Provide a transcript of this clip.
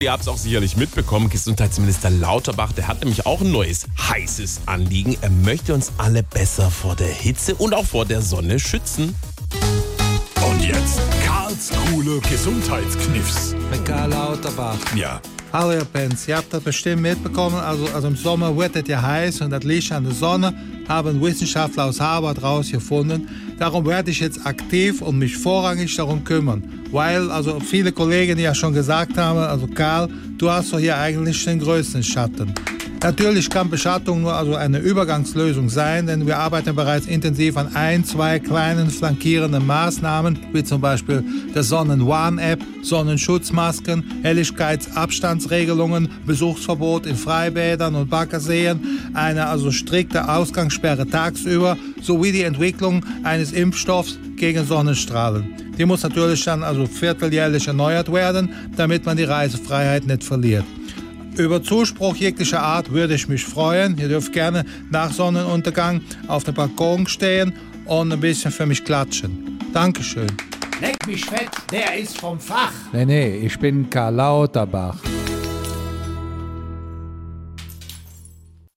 Ihr habt es auch sicherlich mitbekommen, Gesundheitsminister Lauterbach, der hat nämlich auch ein neues heißes Anliegen. Er möchte uns alle besser vor der Hitze und auch vor der Sonne schützen. Und jetzt Karls coole Gesundheitskniffs. Mit Karl Lauterbach. Ja, Hallo ihr Pens, ihr habt das bestimmt mitbekommen, also, also im Sommer wird es ja heiß und das Licht an der Sonne haben Wissenschaftler aus Harvard rausgefunden. Darum werde ich jetzt aktiv und mich vorrangig darum kümmern. Weil also viele Kollegen ja schon gesagt haben, also Karl, du hast doch hier eigentlich den größten Schatten. Natürlich kann Beschattung nur also eine Übergangslösung sein, denn wir arbeiten bereits intensiv an ein, zwei kleinen flankierenden Maßnahmen, wie zum Beispiel der Sonnen-One-App, Sonnenschutzmasken, Helligkeitsabstandsregelungen, Besuchsverbot in Freibädern und Baggerseen, eine also strikte Ausgangssperre tagsüber sowie die Entwicklung eines Impfstoffs gegen Sonnenstrahlen. Die muss natürlich dann also vierteljährlich erneuert werden, damit man die Reisefreiheit nicht verliert. Über Zuspruch jeglicher Art würde ich mich freuen. Ihr dürft gerne nach Sonnenuntergang auf dem Balkon stehen und ein bisschen für mich klatschen. Dankeschön. Leck mich fett, der ist vom Fach. Nee, nee, ich bin Karl Lauterbach.